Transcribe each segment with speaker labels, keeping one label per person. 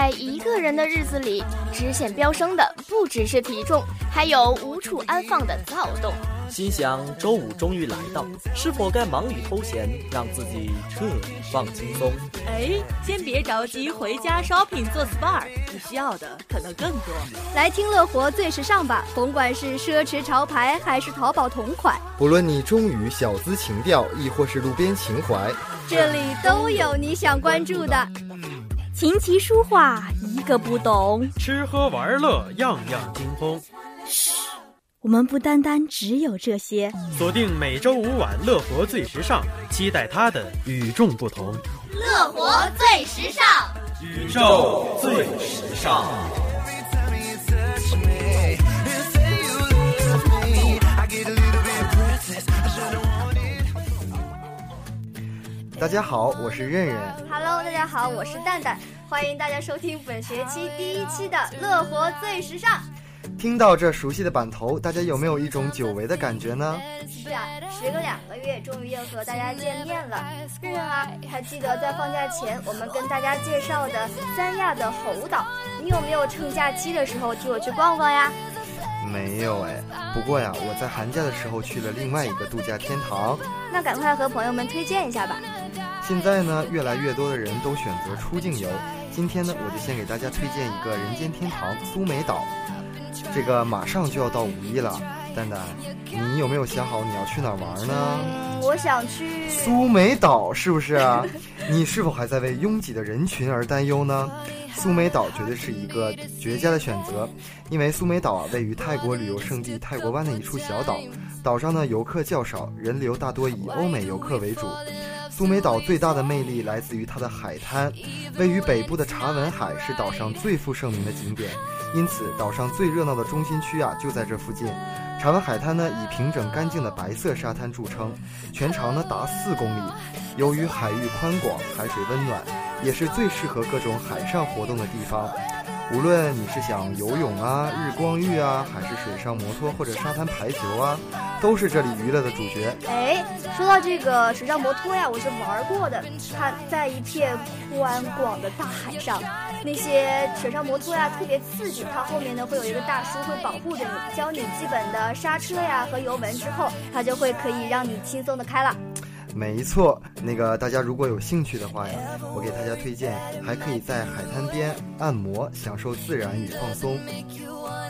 Speaker 1: 在一个人的日子里，直线飙升的不只是体重，还有无处安放的躁动。
Speaker 2: 心想周五终于来到，是否该忙里偷闲，让自己彻底放轻松？
Speaker 3: 哎，先别着急回家 shopping 做 SPA，你需要的可能更多。
Speaker 4: 来听乐活最时尚吧，甭管是奢侈潮牌还是淘宝同款，
Speaker 5: 不论你忠于小资情调，亦或是路边情怀，
Speaker 4: 这里都有你想关注的。
Speaker 1: 琴棋书画一个不懂，
Speaker 6: 吃喝玩乐样样精通。
Speaker 1: 嘘。我们不单单只有这些，
Speaker 6: 锁定每周五晚《乐活最时尚》，期待它的与众不同。
Speaker 7: 乐活最时尚，
Speaker 8: 宇宙最时尚。
Speaker 5: 大家好，我是任任。
Speaker 4: Hello，大家好，我是蛋蛋。欢迎大家收听本学期第一期的《乐活最时尚》。
Speaker 5: 听到这熟悉的版头，大家有没有一种久违的感觉呢？
Speaker 4: 是啊，时隔两个月，终于又和大家见面了。任任啊，还记得在放假前我们跟大家介绍的三亚的猴岛，你有没有趁假期的时候替我去逛逛呀？
Speaker 5: 没有哎，不过呀，我在寒假的时候去了另外一个度假天堂。
Speaker 4: 那赶快和朋友们推荐一下吧。
Speaker 5: 现在呢，越来越多的人都选择出境游。今天呢，我就先给大家推荐一个人间天堂——苏梅岛。这个马上就要到五一了，蛋蛋，你有没有想好你要去哪儿玩呢？
Speaker 4: 我想去
Speaker 5: 苏梅岛，是不是啊？你是否还在为拥挤的人群而担忧呢？苏梅岛绝对是一个绝佳的选择，因为苏梅岛啊位于泰国旅游胜地泰国湾的一处小岛，岛上呢游客较少，人流大多以欧美游客为主。苏梅岛最大的魅力来自于它的海滩，位于北部的查文海是岛上最负盛名的景点。因此，岛上最热闹的中心区啊，就在这附近。查文海滩呢，以平整干净的白色沙滩著称，全长呢达四公里。由于海域宽广，海水温暖，也是最适合各种海上活动的地方。无论你是想游泳啊、日光浴啊，还是水上摩托或者沙滩排球啊，都是这里娱乐的主角。
Speaker 4: 哎，说到这个水上摩托呀，我是玩过的。它在一片宽广的大海上，那些水上摩托呀特别刺激。它后面呢会有一个大叔会保护着你，教你基本的刹车呀和油门之后，它就会可以让你轻松的开了。
Speaker 5: 没错，那个大家如果有兴趣的话呀，我给大家推荐，还可以在海滩边按摩，享受自然与放松。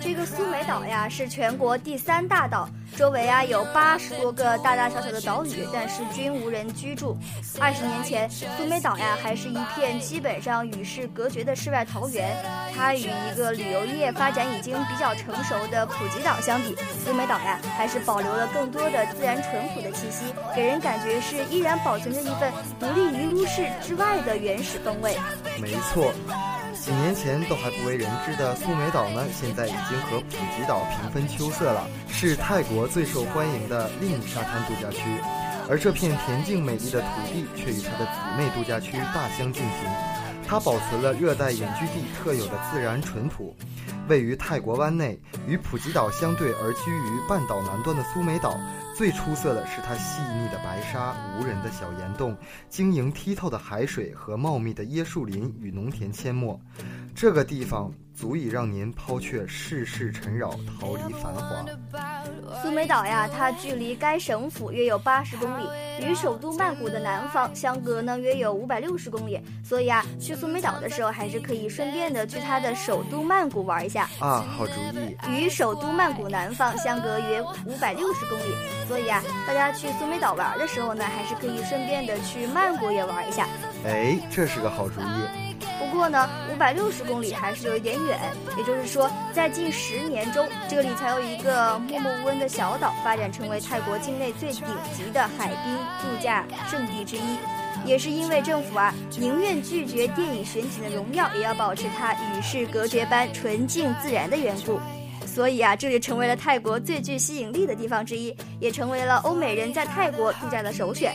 Speaker 4: 这个苏梅岛呀，是全国第三大岛。周围啊有八十多个大大小小的岛屿，但是均无人居住。二十年前，苏梅岛呀还是一片基本上与世隔绝的世外桃源。它与一个旅游业发展已经比较成熟的普吉岛相比，苏梅岛呀还是保留了更多的自然淳朴的气息，给人感觉是依然保存着一份独立于都市之外的原始风味。
Speaker 5: 没错。几年前都还不为人知的苏梅岛呢，现在已经和普吉岛平分秋色了，是泰国最受欢迎的另一沙滩度假区。而这片恬静美丽的土地却与它的姊妹度假区大相径庭，它保存了热带隐居地特有的自然淳朴。位于泰国湾内，与普吉岛相对而居于半岛南端的苏梅岛。最出色的是它细腻的白沙、无人的小岩洞、晶莹剔透的海水和茂密的椰树林与农田阡陌，这个地方。足以让您抛却世事尘扰，逃离繁华。
Speaker 4: 苏梅岛呀，它距离该省府约有八十公里，与首都曼谷的南方相隔呢约有五百六十公里。所以啊，去苏梅岛的时候，还是可以顺便的去它的首都曼谷玩一下
Speaker 5: 啊。好主意。
Speaker 4: 与首都曼谷南方相隔约五百六十公里，所以啊，大家去苏梅岛玩的时候呢，还是可以顺便的去曼谷也玩一下。
Speaker 5: 哎，这是个好主意。
Speaker 4: 不过呢，五百六十公里还是有一点远。也就是说，在近十年中，这里才有一个默默无闻的小岛发展成为泰国境内最顶级的海滨度假胜地之一。也是因为政府啊，宁愿拒绝电影选景的荣耀，也要保持它与世隔绝般纯净自然的缘故。所以啊，这里成为了泰国最具吸引力的地方之一，也成为了欧美人在泰国度假的首选。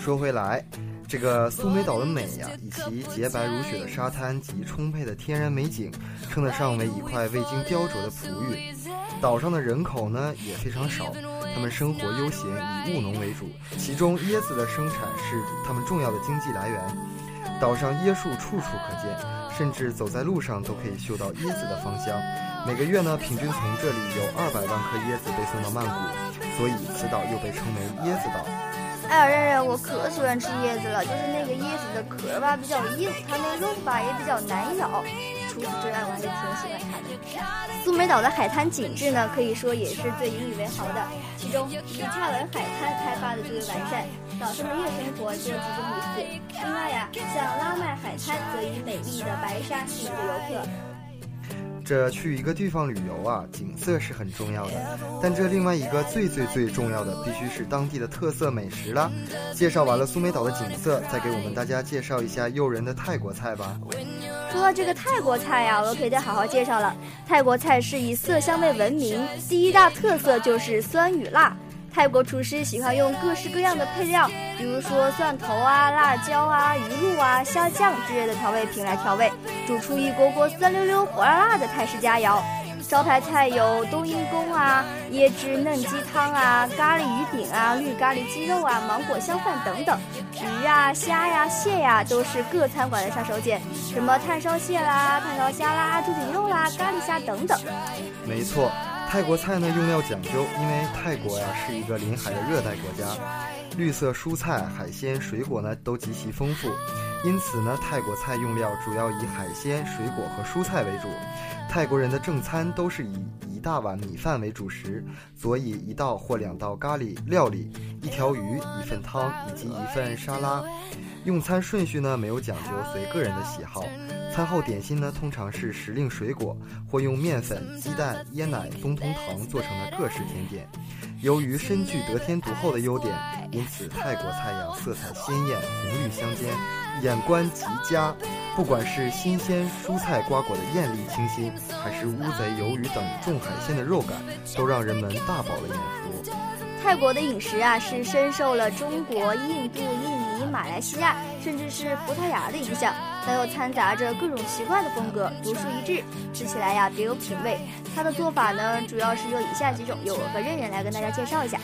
Speaker 5: 说回来。这个苏梅岛的美呀，以其洁白如雪的沙滩及充沛的天然美景，称得上为一块未经雕琢的璞玉。岛上的人口呢也非常少，他们生活悠闲，以务农为主，其中椰子的生产是他们重要的经济来源。岛上椰树处处可见，甚至走在路上都可以嗅到椰子的芳香。每个月呢，平均从这里有二百万颗椰子被送到曼谷，所以此岛又被称为椰子岛。
Speaker 4: 哎呀，任任，我可喜欢吃椰子了，就是那个椰子的壳吧比较硬，它那肉吧也比较难咬。除此之外，我还是挺喜欢它的。苏梅岛的海滩景致呢，可以说也是最引以为豪的。其中，以恰文海滩开发的最为完善，岛上的夜生活就集中于此。另外呀，像拉麦海滩则以美丽的白沙吸引着游客。
Speaker 5: 这去一个地方旅游啊，景色是很重要的，但这另外一个最最最重要的，必须是当地的特色美食啦。介绍完了苏梅岛的景色，再给我们大家介绍一下诱人的泰国菜吧。
Speaker 4: 说到这个泰国菜呀，我可以再好好介绍了。泰国菜是以色香味闻名，第一大特色就是酸与辣。泰国厨师喜欢用各式各样的配料，比如说蒜头啊、辣椒啊、鱼露啊、虾酱之类的调味品来调味，煮出一锅锅酸溜溜、火辣辣的泰式佳肴。招牌菜有冬阴功啊、椰汁嫩鸡汤啊、咖喱鱼饼啊、绿咖喱鸡肉啊、芒果香饭等等。鱼啊、虾呀、蟹呀都是各餐馆的杀手锏，什么炭烧蟹啦、炭烧虾啦、猪颈肉啦、咖喱虾等等。
Speaker 5: 没错。泰国菜呢用料讲究，因为泰国呀是一个临海的热带国家，绿色蔬菜、海鲜、水果呢都极其丰富，因此呢泰国菜用料主要以海鲜、水果和蔬菜为主。泰国人的正餐都是以大碗米饭为主食，佐以一道或两道咖喱料理，一条鱼、一份汤以及一份沙拉。用餐顺序呢没有讲究，随个人的喜好。餐后点心呢，通常是时令水果，或用面粉、鸡蛋、椰奶、冬通糖做成的各式甜点。由于深具得天独厚的优点，因此泰国菜肴色彩鲜艳，红绿相间，眼观极佳。不管是新鲜蔬菜瓜果的艳丽清新，还是乌贼、鱿鱼等重海鲜的肉感，都让人们大饱了眼福。
Speaker 4: 泰国的饮食啊，是深受了中国、印度、印尼、马来西亚，甚至是葡萄牙的影响。但又掺杂着各种奇怪的风格，独树一帜，吃起来呀别有品味。它的做法呢，主要是有以下几种，由我和任任来跟大家介绍一下。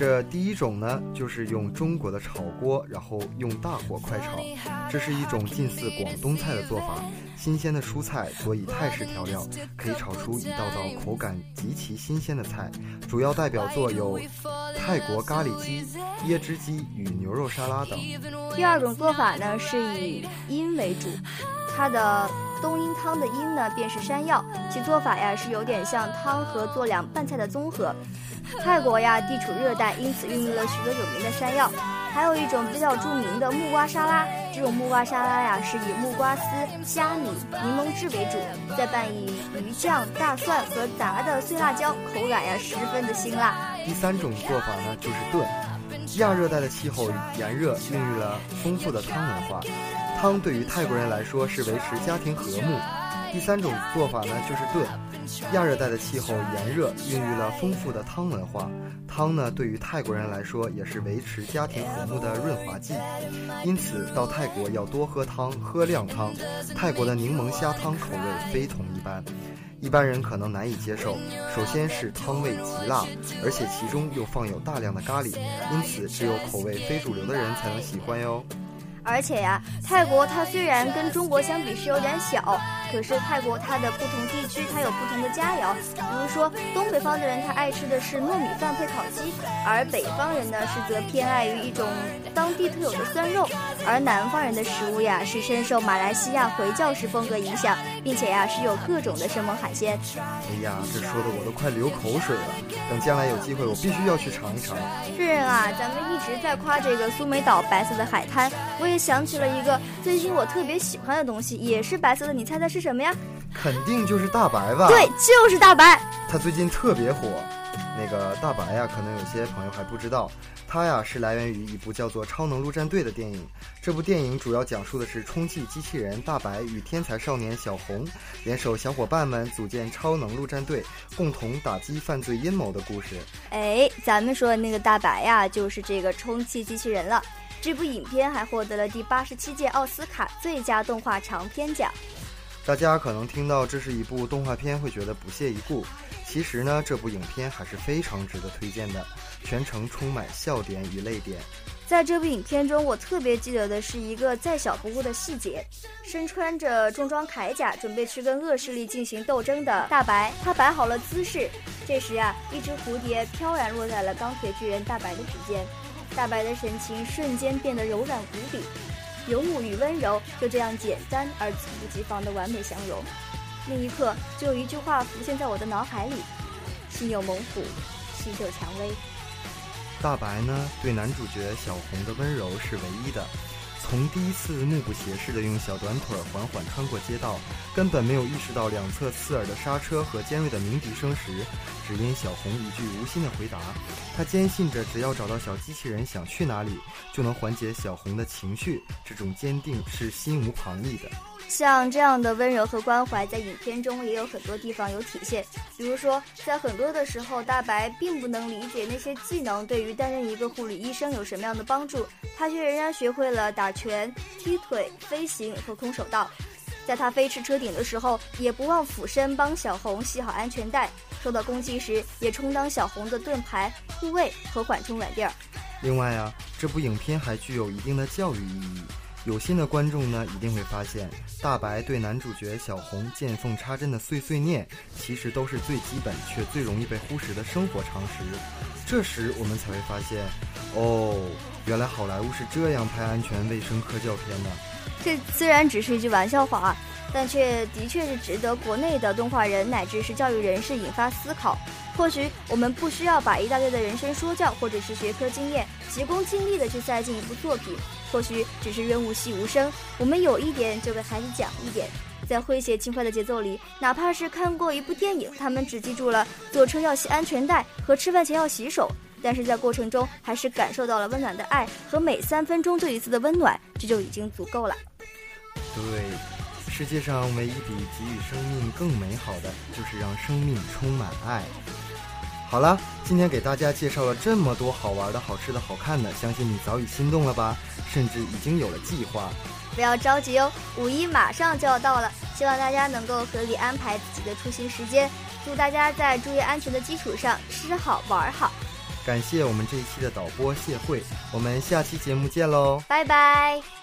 Speaker 5: 这第一种呢，就是用中国的炒锅，然后用大火快炒，这是一种近似广东菜的做法。新鲜的蔬菜佐以泰式调料，可以炒出一道道口感极其新鲜的菜。主要代表作有泰国咖喱鸡、椰汁鸡与牛肉沙拉等。
Speaker 4: 第二种做法呢，是以阴为主，它的冬阴汤的阴呢，便是山药，其做法呀是有点像汤和做凉拌菜的综合。泰国呀，地处热带，因此孕育了许多有名的山药。还有一种比较著名的木瓜沙拉，这种木瓜沙拉呀，是以木瓜丝、虾米、柠檬汁为主，再拌以鱼酱、大蒜和炸的碎辣椒，口感呀十分的辛辣。
Speaker 5: 第三种做法呢，就是炖。亚热带的气候炎热，孕育了丰富的汤文化。汤对于泰国人来说是维持家庭和睦。第三种做法呢，就是炖。亚热带的气候炎热，孕育了丰富的汤文化。汤呢，对于泰国人来说也是维持家庭和睦的润滑剂。因此，到泰国要多喝汤，喝靓汤。泰国的柠檬虾汤口味非同一般，一般人可能难以接受。首先是汤味极辣，而且其中又放有大量的咖喱，因此只有口味非主流的人才能喜欢哟。
Speaker 4: 而且呀，泰国它虽然跟中国相比是有点小，可是泰国它的不同地区它有不同的佳肴。比如说东北方的人他爱吃的是糯米饭配烤鸡，而北方人呢是则偏爱于一种当地特有的酸肉。而南方人的食物呀是深受马来西亚回教式风格影响，并且呀是有各种的生猛海鲜。
Speaker 5: 哎呀，这说的我都快流口水了。等将来有机会，我必须要去尝一尝。
Speaker 4: 是啊，咱们一直在夸这个苏梅岛白色的海滩，我。也想起了一个最近我特别喜欢的东西，也是白色的，你猜猜是什么呀？
Speaker 5: 肯定就是大白吧？
Speaker 4: 对，就是大白。
Speaker 5: 它最近特别火。那个大白呀，可能有些朋友还不知道，它呀是来源于一部叫做《超能陆战队》的电影。这部电影主要讲述的是充气机器人大白与天才少年小红联手小伙伴们组建超能陆战队，共同打击犯罪阴谋的故事。
Speaker 4: 哎，咱们说的那个大白呀，就是这个充气机器人了。这部影片还获得了第八十七届奥斯卡最佳动画长片奖。
Speaker 5: 大家可能听到这是一部动画片，会觉得不屑一顾。其实呢，这部影片还是非常值得推荐的，全程充满笑点与泪点。
Speaker 4: 在这部影片中，我特别记得的是一个再小不过的细节：身穿着重装铠甲，准备去跟恶势力进行斗争的大白，他摆好了姿势。这时啊，一只蝴蝶飘然落在了钢铁巨人大白的指尖，大白的神情瞬间变得柔软无比，勇武与温柔就这样简单而猝不及防的完美相融。那一刻，就有一句话浮现在我的脑海里：心有猛虎，细嗅蔷薇。
Speaker 5: 大白呢，对男主角小红的温柔是唯一的。从第一次目不斜视的用小短腿缓缓穿过街道，根本没有意识到两侧刺耳的刹车和尖锐的鸣笛声时，只因小红一句无心的回答，他坚信着只要找到小机器人想去哪里，就能缓解小红的情绪。这种坚定是心无旁骛的。
Speaker 4: 像这样的温柔和关怀，在影片中也有很多地方有体现。比如说，在很多的时候，大白并不能理解那些技能对于担任一个护理医生有什么样的帮助，他却仍然学会了打拳、踢腿、飞行和空手道。在他飞驰车顶的时候，也不忘俯身帮小红系好安全带；受到攻击时，也充当小红的盾牌、护卫和缓冲软垫。
Speaker 5: 另外啊，这部影片还具有一定的教育意义。有心的观众呢，一定会发现，大白对男主角小红见缝插针的碎碎念，其实都是最基本却最容易被忽视的生活常识。这时我们才会发现，哦，原来好莱坞是这样拍安全卫生科教片的。
Speaker 4: 这虽然只是一句玩笑话，但却的确是值得国内的动画人乃至是教育人士引发思考。或许我们不需要把一大堆的人生说教或者是学科经验急功近利的去塞进一部作品。或许只是润物细无声，我们有一点就给孩子讲一点，在诙谐轻快的节奏里，哪怕是看过一部电影，他们只记住了坐车要系安全带和吃饭前要洗手，但是在过程中还是感受到了温暖的爱和每三分钟就一次的温暖，这就已经足够了。
Speaker 5: 对，世界上唯一比给予生命更美好的，就是让生命充满爱。好了，今天给大家介绍了这么多好玩的、好吃的、好看的，相信你早已心动了吧？甚至已经有了计划。
Speaker 4: 不要着急哦，五一马上就要到了，希望大家能够合理安排自己的出行时间。祝大家在注意安全的基础上吃好玩好。
Speaker 5: 感谢我们这一期的导播谢慧，我们下期节目见喽，
Speaker 4: 拜拜。